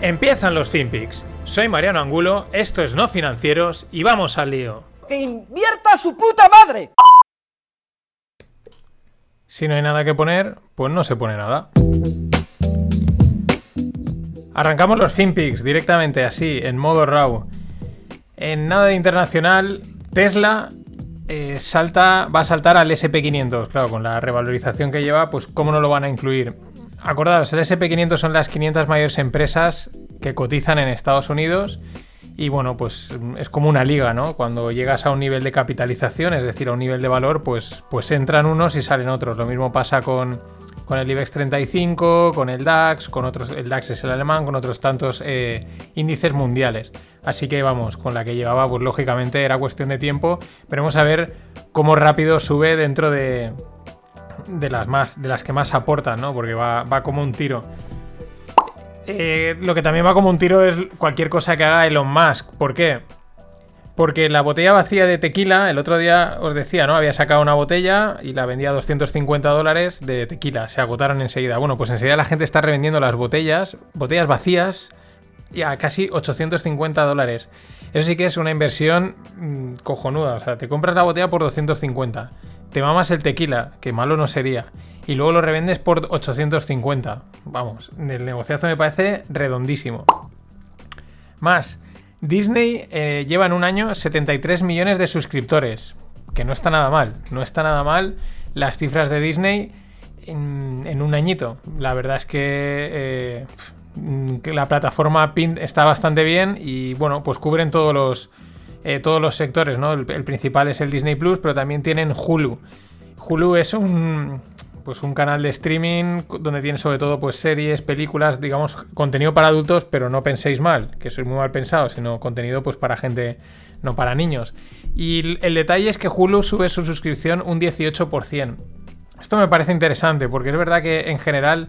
Empiezan los FinPix. Soy Mariano Angulo, esto es No Financieros y vamos al lío. ¡Que invierta su puta madre! Si no hay nada que poner, pues no se pone nada. Arrancamos los FinPix directamente así, en modo RAW. En nada de internacional, Tesla eh, salta, va a saltar al SP500. Claro, con la revalorización que lleva, pues cómo no lo van a incluir. Acordaos, el SP500 son las 500 mayores empresas que cotizan en Estados Unidos y bueno, pues es como una liga, ¿no? Cuando llegas a un nivel de capitalización, es decir, a un nivel de valor, pues, pues entran unos y salen otros. Lo mismo pasa con, el IBEX 35, con el DAX, con otros, el DAX es el alemán, con otros tantos eh, índices mundiales. Así que vamos, con la que llevaba, pues lógicamente era cuestión de tiempo. Veremos a ver cómo rápido sube dentro de, de las, más, de las que más aportan, ¿no? Porque va, como un tiro. Eh, lo que también va como un tiro es cualquier cosa que haga Elon Musk. ¿Por qué? Porque la botella vacía de tequila, el otro día os decía, ¿no? Había sacado una botella y la vendía a 250 dólares de tequila. Se agotaron enseguida. Bueno, pues enseguida la gente está revendiendo las botellas, botellas vacías, y a casi 850 dólares. Eso sí que es una inversión mm, cojonuda. O sea, te compras la botella por 250 te mamas el tequila, que malo no sería, y luego lo revendes por 850. Vamos, el negociazo me parece redondísimo. Más, Disney eh, lleva en un año 73 millones de suscriptores, que no está nada mal, no está nada mal las cifras de Disney en, un añito. La verdad es que, eh, la plataforma PIN está bastante bien y bueno, pues cubren todos los eh, todos los sectores, ¿no? El, principal es el Disney Plus, pero también tienen Hulu. Hulu es un pues un canal de streaming donde tiene sobre todo pues series, películas, digamos, contenido para adultos, pero no penséis mal, que soy muy mal pensado, sino contenido pues para gente, no para niños. Y el detalle es que Hulu sube su suscripción un 18%. Esto me parece interesante porque es verdad que en general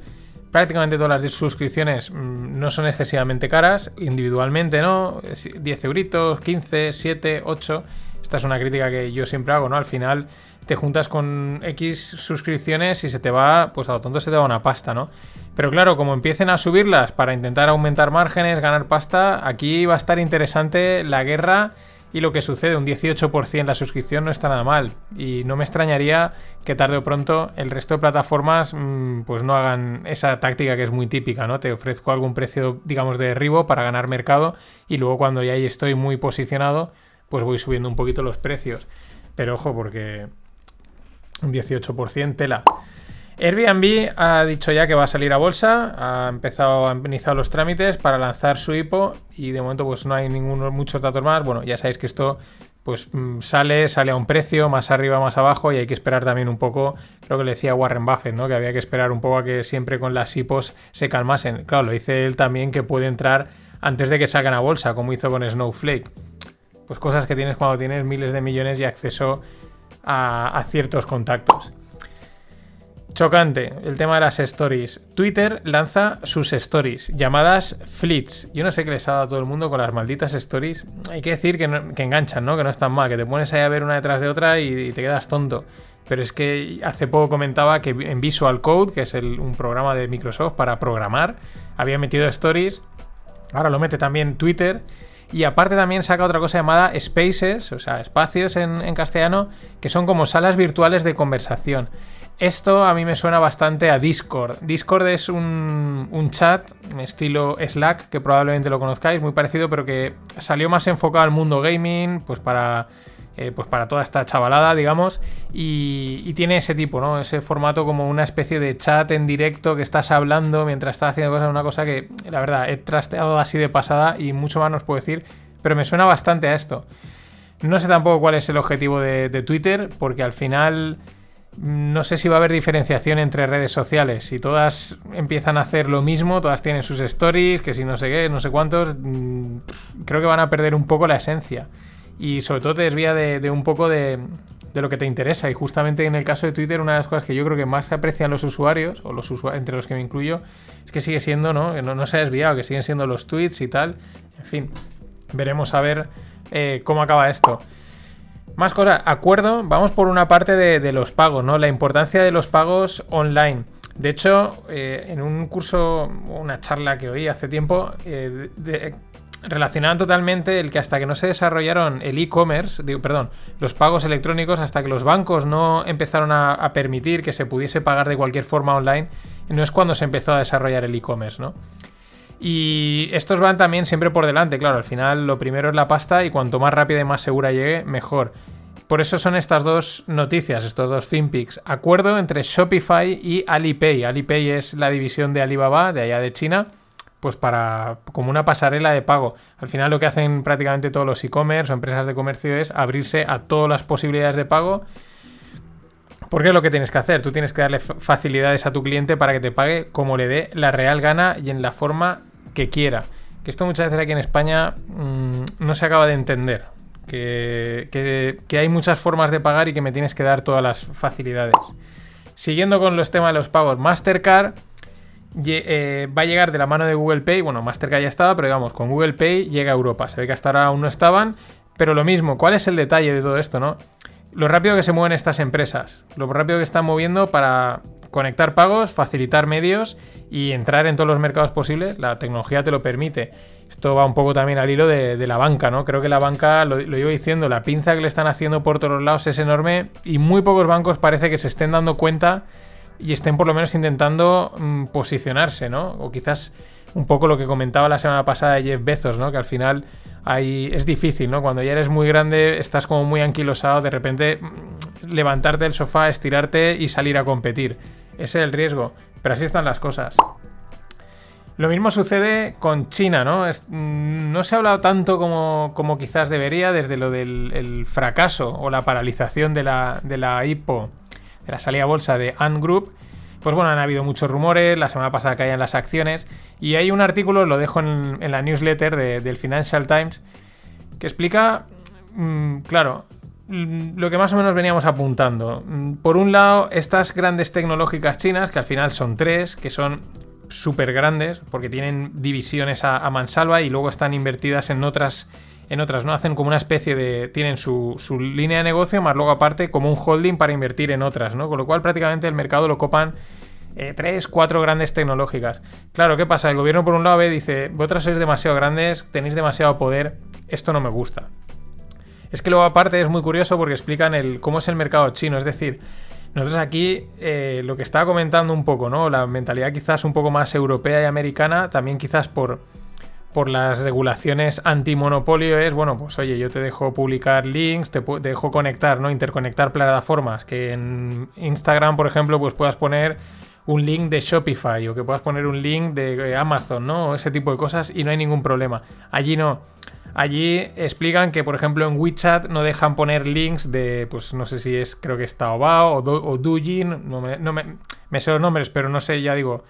prácticamente todas las suscripciones mm, no son excesivamente caras, individualmente, ¿no? 10 euritos, 15, 7, 8. Esta es una crítica que yo siempre hago, ¿no? Al final te juntas con X suscripciones y se te va, pues a lo tonto se te va una pasta, ¿no? Pero claro, como empiecen a subirlas para intentar aumentar márgenes, ganar pasta, aquí va a estar interesante la guerra y lo que sucede, un 18% la suscripción no está nada mal. Y no me extrañaría que tarde o pronto el resto de plataformas mm, pues no hagan esa táctica que es muy típica, ¿no? Te ofrezco algún precio, digamos, de derribo para ganar mercado y luego cuando ya ahí estoy muy posicionado, pues voy subiendo un poquito los precios. Pero ojo, porque un 18% tela. Airbnb ha dicho ya que va a salir a bolsa, ha empezado, ha iniciado los trámites para lanzar su IPO y de momento pues no hay ninguno, muchos datos más. Bueno, ya sabéis que esto pues mm, sale, sale a un precio, más arriba, más abajo y hay que esperar también un poco, creo que le decía Warren Buffett, ¿no? Que había que esperar un poco a que siempre con las IPOs se calmasen. Claro, lo dice él también que puede entrar antes de que salgan a bolsa, como hizo con Snowflake. Pues cosas que tienes cuando tienes miles de millones y acceso a ciertos contactos. Chocante, el tema de las stories. Twitter lanza sus stories, llamadas fleets. Yo no sé qué les ha dado a todo el mundo con las malditas stories. Hay que decir que, enganchan, ¿no? Que no están mal, que te pones ahí a ver una detrás de otra y, te quedas tonto. Pero es que hace poco comentaba que en Visual Code, que es un programa de Microsoft para programar, había metido stories. Ahora lo mete también Twitter. Y aparte también saca otra cosa llamada Spaces, o sea, espacios en castellano, que son como salas virtuales de conversación. Esto a mí me suena bastante a Discord. Discord es un, chat estilo Slack, que probablemente lo conozcáis, muy parecido, pero que salió más enfocado al mundo gaming, pues para, eh, pues para toda esta chavalada, digamos, y, tiene ese tipo, ¿no? Ese formato como una especie de chat en directo que estás hablando mientras estás haciendo cosas, una cosa que, la verdad, he trasteado así de pasada y mucho más nos puedo decir, pero me suena bastante a esto. No sé tampoco cuál es el objetivo de Twitter, porque al final no sé si va a haber diferenciación entre redes sociales. Si todas empiezan a hacer lo mismo, todas tienen sus stories, que si no sé qué, no sé cuántos, mm, creo que van a perder un poco la esencia. Y sobre todo te desvía de, un poco de, de, lo que te interesa. Y justamente en el caso de Twitter, una de las cosas que yo creo que más aprecian los usuarios, o los entre los que me incluyo, es que sigue siendo, ¿no? No, se ha desviado, que siguen siendo los tweets y tal. En fin, veremos a ver eh, cómo acaba esto. Más cosas, acuerdo, vamos por una parte de, los pagos, ¿no? La importancia de los pagos online. De hecho, eh, en un curso, una charla que oí hace tiempo, eh, relacionaban totalmente el que hasta que no se desarrollaron el e-commerce, perdón, los pagos electrónicos, hasta que los bancos no empezaron a, permitir que se pudiese pagar de cualquier forma online, no es cuando se empezó a desarrollar el e-commerce, ¿no? Y estos van también siempre por delante, claro, al final lo primero es la pasta y cuanto más rápida y más segura llegue, mejor. Por eso son estas dos noticias, estos dos FinPix. Acuerdo entre Shopify y Alipay. Alipay es la división de Alibaba, de allá de China, pues para como una pasarela de pago. Al final lo que hacen prácticamente todos los e-commerce o empresas de comercio es abrirse a todas las posibilidades de pago. Porque es lo que tienes que hacer. Tú tienes que darle facilidades a tu cliente para que te pague como le dé la real gana y en la forma que quiera. Que esto muchas veces aquí en España mm, no se acaba de entender. Que, hay muchas formas de pagar y que me tienes que dar todas las facilidades. Siguiendo con los temas de los pagos, Mastercard eh, va a llegar de la mano de Google Pay. Bueno, Mastercard ya estaba, pero digamos, con Google Pay llega a Europa. Se ve que hasta ahora aún no estaban. Pero lo mismo, ¿cuál es el detalle de todo esto, no? Lo rápido que se mueven estas empresas, lo rápido que están moviendo para conectar pagos, facilitar medios y entrar en todos los mercados posibles. La tecnología te lo permite. Esto va un poco también al hilo de, la banca, ¿no? Creo que la banca, lo, lo, iba diciendo, la pinza que le están haciendo por todos lados es enorme y muy pocos bancos parece que se estén dando cuenta y estén por lo menos intentando mm, posicionarse, ¿no? O quizás un poco lo que comentaba la semana pasada de Jeff Bezos, ¿no? Que al final ahí es difícil, ¿no? Cuando ya eres muy grande, estás como muy anquilosado, de repente mm, levantarte del sofá, estirarte y salir a competir. Ese es el riesgo. Pero así están las cosas. Lo mismo sucede con China, ¿no? Mm, no se ha hablado tanto como, como quizás debería desde lo del fracaso o la paralización de la, de la IPO, de la salida a bolsa de Ant Group. Pues bueno, han habido muchos rumores, la semana pasada caían las acciones, y hay un artículo, lo dejo en, la newsletter del Financial Times, que explica, mm, claro, lo que más o menos veníamos apuntando. Por un lado, estas grandes tecnológicas chinas, que al final son tres, que son súper grandes, porque tienen divisiones a, mansalva y luego están invertidas en otras, en otras, ¿no? Hacen como una especie de. Tienen su, línea de negocio, más luego aparte como un holding para invertir en otras, ¿no? Con lo cual prácticamente el mercado lo copan eh, tres, cuatro grandes tecnológicas. Claro, ¿qué pasa? El gobierno por un lado ve, dice, vosotras sois demasiado grandes, tenéis demasiado poder, esto no me gusta. Es que luego aparte es muy curioso porque explican el, cómo es el mercado chino, es decir, nosotros aquí, eh, lo que estaba comentando un poco, ¿no? La mentalidad quizás un poco más europea y americana, también quizás por, por las regulaciones antimonopolio es, bueno, pues oye, yo te dejo publicar links, te, dejo conectar, ¿no? Interconectar plataformas, que en Instagram, por ejemplo, pues puedas poner un link de Shopify o que puedas poner un link de Amazon, ¿no? Ese tipo de cosas y no hay ningún problema. Allí no. Allí explican que, por ejemplo, en WeChat no dejan poner links de, pues no sé si es, creo que es Taobao o, Douyin, no me, no me, me, sé los nombres, pero no sé, ya digo,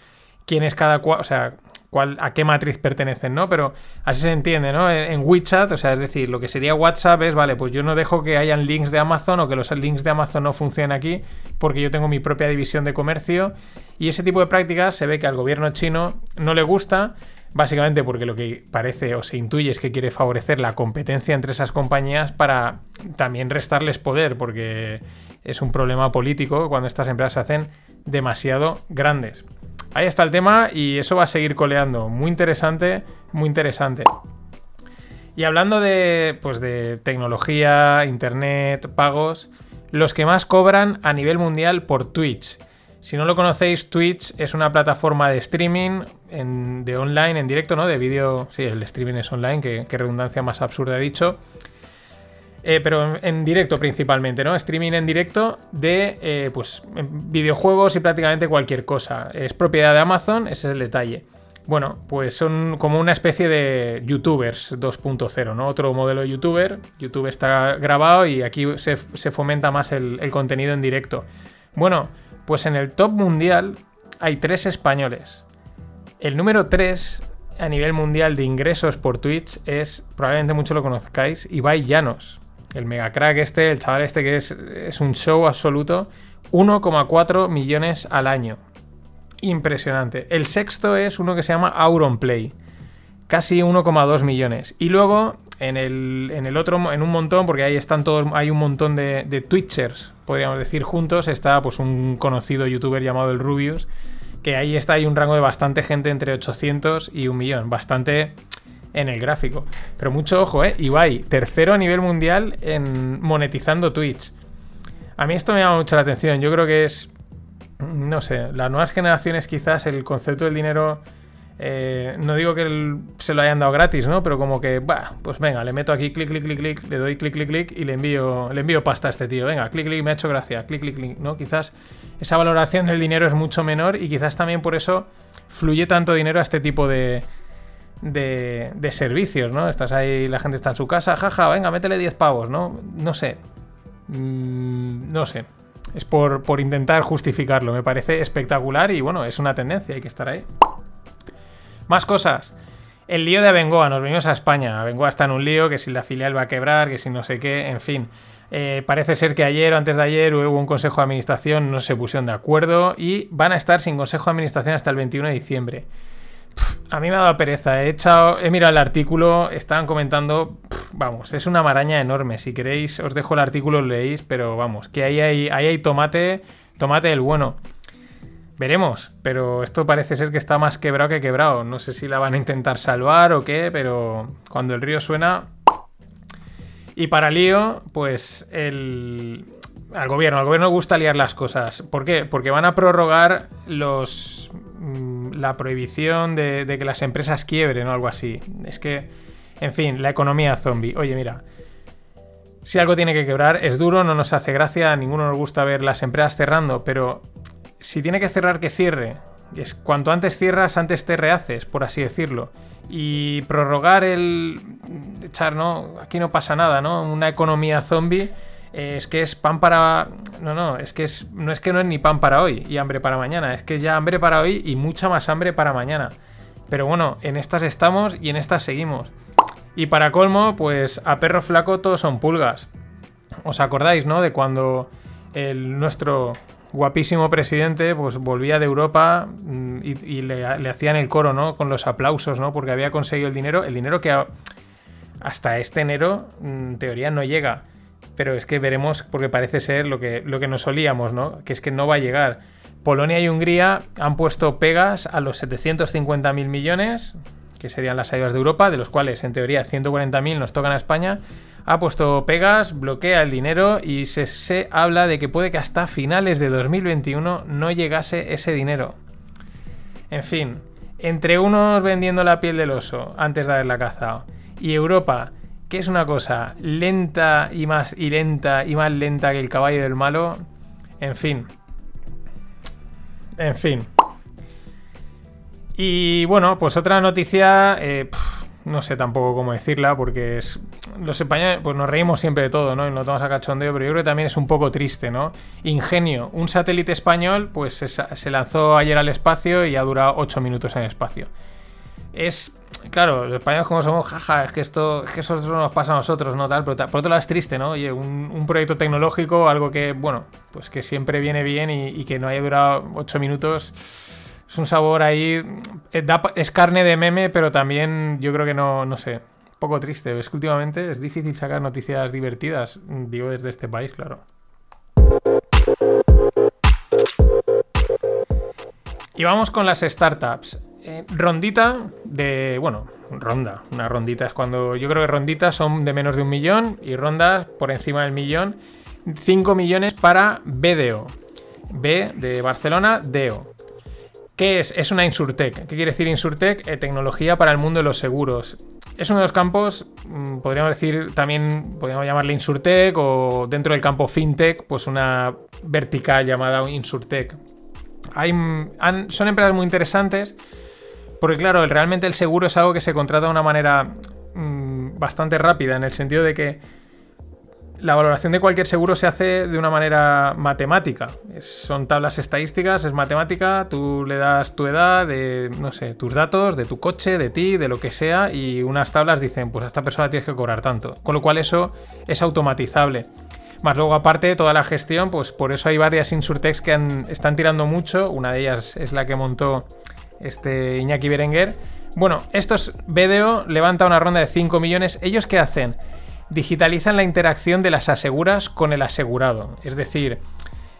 quién es cada cual, o sea, cuál, a qué matriz pertenecen, ¿no? Pero así se entiende, ¿no? En, WeChat, o sea, es decir, lo que sería WhatsApp es, vale, pues yo no dejo que hayan links de Amazon o que los links de Amazon no funcionen aquí porque yo tengo mi propia división de comercio y ese tipo de prácticas se ve que al gobierno chino no le gusta básicamente porque lo que parece o se intuye es que quiere favorecer la competencia entre esas compañías para también restarles poder, porque es un problema político cuando estas empresas se hacen demasiado grandes. Ahí está el tema y eso va a seguir coleando. Muy interesante, muy interesante. Y hablando de, pues de tecnología, internet, pagos, los que más cobran a nivel mundial por Twitch. Si no lo conocéis, Twitch es una plataforma de streaming de online, en directo, ¿no? De vídeo. Sí, el streaming es online, que, redundancia más absurda he dicho. Eh, pero en, directo principalmente, ¿no? Streaming en directo de eh, pues, videojuegos y prácticamente cualquier cosa. Es propiedad de Amazon, ese es el detalle. Bueno, pues son como una especie de youtubers 2.0, ¿no? Otro modelo de youtuber. YouTube está grabado y aquí se, fomenta más el contenido en directo. Bueno, pues en el top mundial hay tres españoles. El número 3 a nivel mundial de ingresos por Twitch es, probablemente mucho lo conozcáis, Ibai Llanos. El mega crack este, el chaval este que es, es un show absoluto. 1,4 millones al año. Impresionante. El sexto es uno que se llama Auronplay. Casi 1,2 millones. Y luego, en el, en el, otro, en un montón, porque ahí están todos, hay un montón de, de Twitchers, podríamos decir, juntos, está pues un conocido youtuber llamado el Rubius, que ahí está, hay un rango de bastante gente entre 800 y un millón. Bastante en el gráfico. Pero mucho ojo, ¿eh? Ibai, tercero a nivel mundial en monetizando Twitch. A mí esto me llama mucho la atención. Yo creo que es, no sé, las nuevas generaciones quizás el concepto del dinero... Eh, no digo que se lo hayan dado gratis, ¿no? Pero como que, bah, pues venga, le meto aquí clic, clic, clic, clic, le doy clic, clic, clic y le envío, le envío pasta a este tío. Venga, clic, clic, me ha hecho gracia, clic, clic, clic, ¿no? Quizás esa valoración del dinero es mucho menor y quizás también por eso fluye tanto dinero a este tipo de, de, servicios, ¿no? Estás ahí, la gente está en su casa, jaja, venga, métele 10 pavos, ¿no? No sé. Mm, no sé. Es por, por, intentar justificarlo. Me parece espectacular y bueno, es una tendencia, hay que estar ahí. Más cosas. El lío de Abengoa, nos venimos a España. Abengoa está en un lío, que si la filial va a quebrar, que si no sé qué, en fin. Eh, parece ser que ayer o antes de ayer hubo un consejo de administración, no se pusieron de acuerdo y van a estar sin consejo de administración hasta el 21 de diciembre. A mí me ha dado pereza. He, he mirado el artículo, estaban comentando. Vamos, es una maraña enorme. Si queréis, os dejo el artículo, lo leéis, pero vamos, que ahí hay, ahí hay tomate, tomate el bueno. Veremos, pero esto parece ser que está más quebrado que quebrado. No sé si la van a intentar salvar o qué, pero cuando el río suena. Y para lío, pues el. Al gobierno, al gobierno gusta liar las cosas. ¿Por qué? Porque van a prorrogar los. la prohibición de, de que las empresas quiebren o algo así. Es que. En fin, la economía zombie. Oye, mira. Si algo tiene que quebrar, es duro, no nos hace gracia, a ninguno nos gusta ver las empresas cerrando, pero si tiene que cerrar, que cierre. Es cuanto antes cierras, antes te rehaces, por así decirlo. Y prorrogar el. echar, ¿no? Aquí no pasa nada, ¿no? Una economía zombie. Eh, es que es pan para. No, no, es que es. No es que no es ni pan para hoy y hambre para mañana. Es que ya hambre para hoy y mucha más hambre para mañana. Pero bueno, en estas estamos y en estas seguimos. Y para colmo, pues a perro flaco todos son pulgas. ¿Os acordáis, no? De cuando el nuestro guapísimo presidente, pues volvía de Europa y, y le, hacían el coro, ¿no? Con los aplausos, ¿no? Porque había conseguido el dinero, el dinero que hasta este enero, en teoría, no llega. Pero es que veremos, porque parece ser lo que, lo que nos solíamos, ¿no? Que es que no va a llegar. Polonia y Hungría han puesto pegas a los 750.000 millones, que serían las ayudas de Europa, de los cuales en teoría 140.000 nos tocan a España ha puesto pegas, bloquea el dinero y se, se, habla de que puede que hasta finales de 2021 no llegase ese dinero. En fin, entre unos vendiendo la piel del oso antes de haberla cazado y Europa, que es una cosa lenta y más y lenta y más lenta que el caballo del malo, en fin. En fin. Y bueno, pues otra noticia... Eh, no sé tampoco cómo decirla, porque es, los españoles, pues nos reímos siempre de todo, ¿no? Y nos tomamos a cachondeo, pero yo creo que también es un poco triste, ¿no? Ingenio, un satélite español, pues se, lanzó ayer al espacio y ha durado 8 minutos en el espacio. Es, claro, los españoles como somos, jaja, es que esto, es que eso nos pasa a nosotros, ¿no? Tal, pero por otro lado es triste, ¿no? Oye, un, un proyecto tecnológico, algo que, bueno, pues que siempre viene bien y, y que no haya durado 8 minutos es un sabor ahí. Es carne de meme, pero también yo creo que no, no sé. Un poco triste. Es que últimamente es difícil sacar noticias divertidas. Digo desde este país, claro. Y vamos con las startups. Eh, rondita de. Bueno, ronda. Una rondita es cuando. Yo creo que ronditas son de menos de un millón y rondas por encima del millón. 5 millones para BDO. B de Barcelona, DEO. ¿Qué es? Es una Insurtech. ¿Qué quiere decir Insurtech? Eh, tecnología para el mundo de los seguros. Es uno de los campos, mmm, podríamos decir también, podríamos llamarle Insurtech o dentro del campo FinTech, pues una vertical llamada Insurtech. Han, son empresas muy interesantes porque claro, realmente el seguro es algo que se contrata de una manera mmm, bastante rápida en el sentido de que la valoración de cualquier seguro se hace de una manera matemática. son tablas estadísticas, es matemática, tú le das tu edad, de, no sé, tus datos, de tu coche, de ti, de lo que sea, y unas tablas dicen, pues a esta persona tienes que cobrar tanto. Con lo cual eso es automatizable. Más luego, aparte, toda la gestión, pues por eso hay varias Insurtex que están tirando mucho. Una de ellas es la que montó este Iñaki Berenguer. Bueno, estos BDO levanta una ronda de 5 millones. ¿Ellos qué hacen? Digitalizan la interacción de las aseguras con el asegurado. Es decir,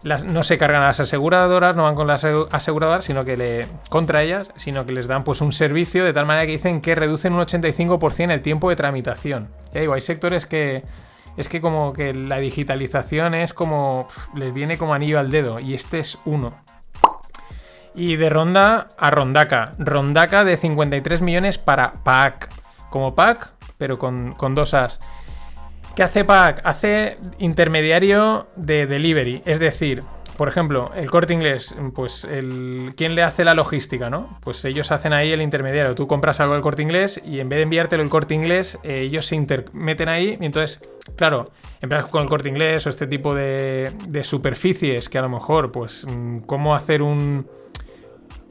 no se cargan a las aseguradoras, no van con las aseguradoras, sino que le contra ellas, sino que les dan pues un servicio de tal manera que dicen que reducen un 85% el tiempo de tramitación. Ya digo, hay sectores que es que como que la digitalización es como les viene como anillo al dedo y este es uno. Y de ronda a rondaca. Rondaca de 53 millones para PAC. Como PAC, pero con, con dos As. ¿Qué hace PAC? Hace intermediario de delivery. Es decir, por ejemplo, el corte inglés, pues el, ¿quién le hace la logística, no? Pues ellos hacen ahí el intermediario. Tú compras algo del corte inglés y en vez de enviártelo el corte inglés, eh, ellos se intermeten ahí y entonces, claro, empiezas con el corte inglés o este tipo de, de superficies que a lo mejor, pues, mm, cómo hacer un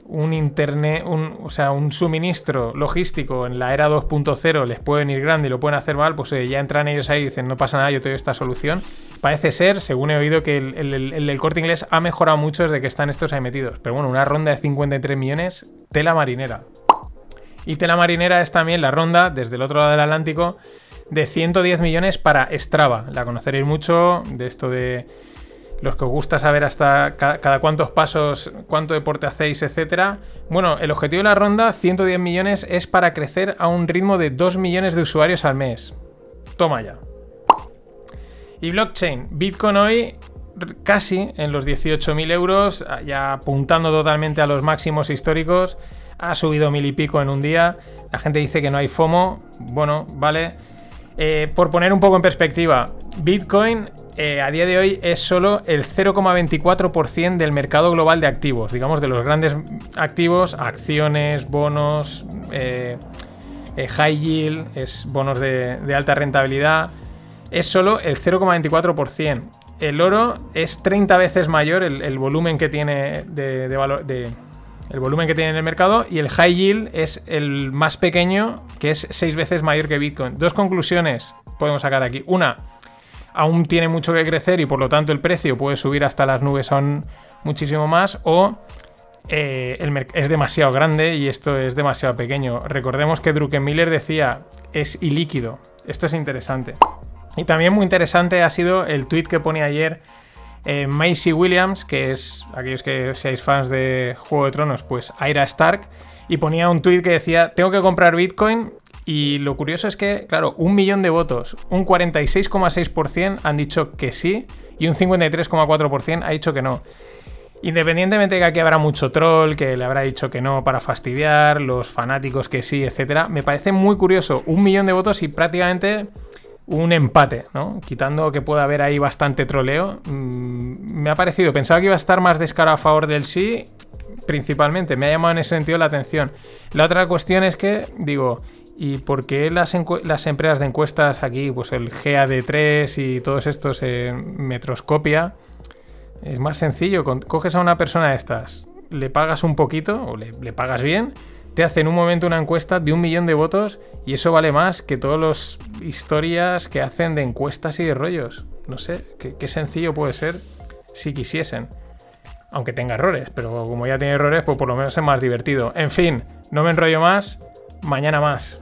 un internet, un, o sea, un suministro logístico en la era 2.0 les pueden ir grande y lo pueden hacer mal, pues eh, ya entran ellos ahí y dicen, no pasa nada, yo te doy esta solución. Parece ser, según he oído, que el, corte inglés ha mejorado mucho desde que están estos ahí metidos. Pero bueno, una ronda de 53 millones, tela marinera. Y tela marinera es también la ronda, desde el otro lado del Atlántico, de 110 millones para Strava. La conoceréis mucho, de esto de los que os gusta saber hasta cada, cuántos pasos, cuánto deporte hacéis, etcétera. Bueno, el objetivo de la ronda, 110 millones, es para crecer a un ritmo de 2 millones de usuarios al mes. Toma ya. Y blockchain, Bitcoin hoy casi en los 18.000 euros, ya apuntando totalmente a los máximos históricos, ha subido mil y pico en un día. La gente dice que no hay FOMO. Bueno, vale. Eh, por poner un poco en perspectiva, Bitcoin eh, a día de hoy es solo el 0,24% del mercado global de activos, digamos de los grandes activos, acciones, bonos, eh, eh, high yield, es bonos de, alta rentabilidad, es solo el 0,24%. El oro es 30 veces mayor el, volumen que tiene el volumen que tiene en el mercado y el high yield es el más pequeño, que es 6 veces mayor que Bitcoin. Dos conclusiones podemos sacar aquí. Una, aún tiene mucho que crecer y por lo tanto el precio puede subir hasta las nubes aún muchísimo más o eh, es demasiado grande y esto es demasiado pequeño. Recordemos que Druckenmiller decía es ilíquido. Esto es interesante. Y también muy interesante ha sido el tweet que pone ayer eh, Macy Williams, que es aquellos que seáis fans de Juego de Tronos, pues Aira Stark, y ponía un tweet que decía, tengo que comprar Bitcoin y lo curioso es que, claro, un millón de votos, un 46,6% han dicho que sí y un 53,4% ha dicho que no. Independientemente de que aquí habrá mucho troll, que le habrá dicho que no para fastidiar, los fanáticos que sí, etcétera, me parece muy curioso. Un millón de votos y prácticamente un empate, ¿no? Quitando que pueda haber ahí bastante troleo. Mm, me ha parecido, pensaba que iba a estar más descarado a favor del sí, principalmente. Me ha llamado en ese sentido la atención. La otra cuestión es que, digo, ¿Y por qué las, empresas de encuestas aquí, pues el GAD3 y todos estos en Metroscopia? Es más sencillo, coges a una persona de estas, le pagas un poquito o le, pagas bien, te hacen un momento una encuesta de un millón de votos y eso vale más que todas las historias que hacen de encuestas y de rollos. No sé, qué, qué sencillo puede ser si quisiesen. Aunque tenga errores, pero como ya tiene errores, pues por lo menos es más divertido. En fin, no me enrollo más, mañana más.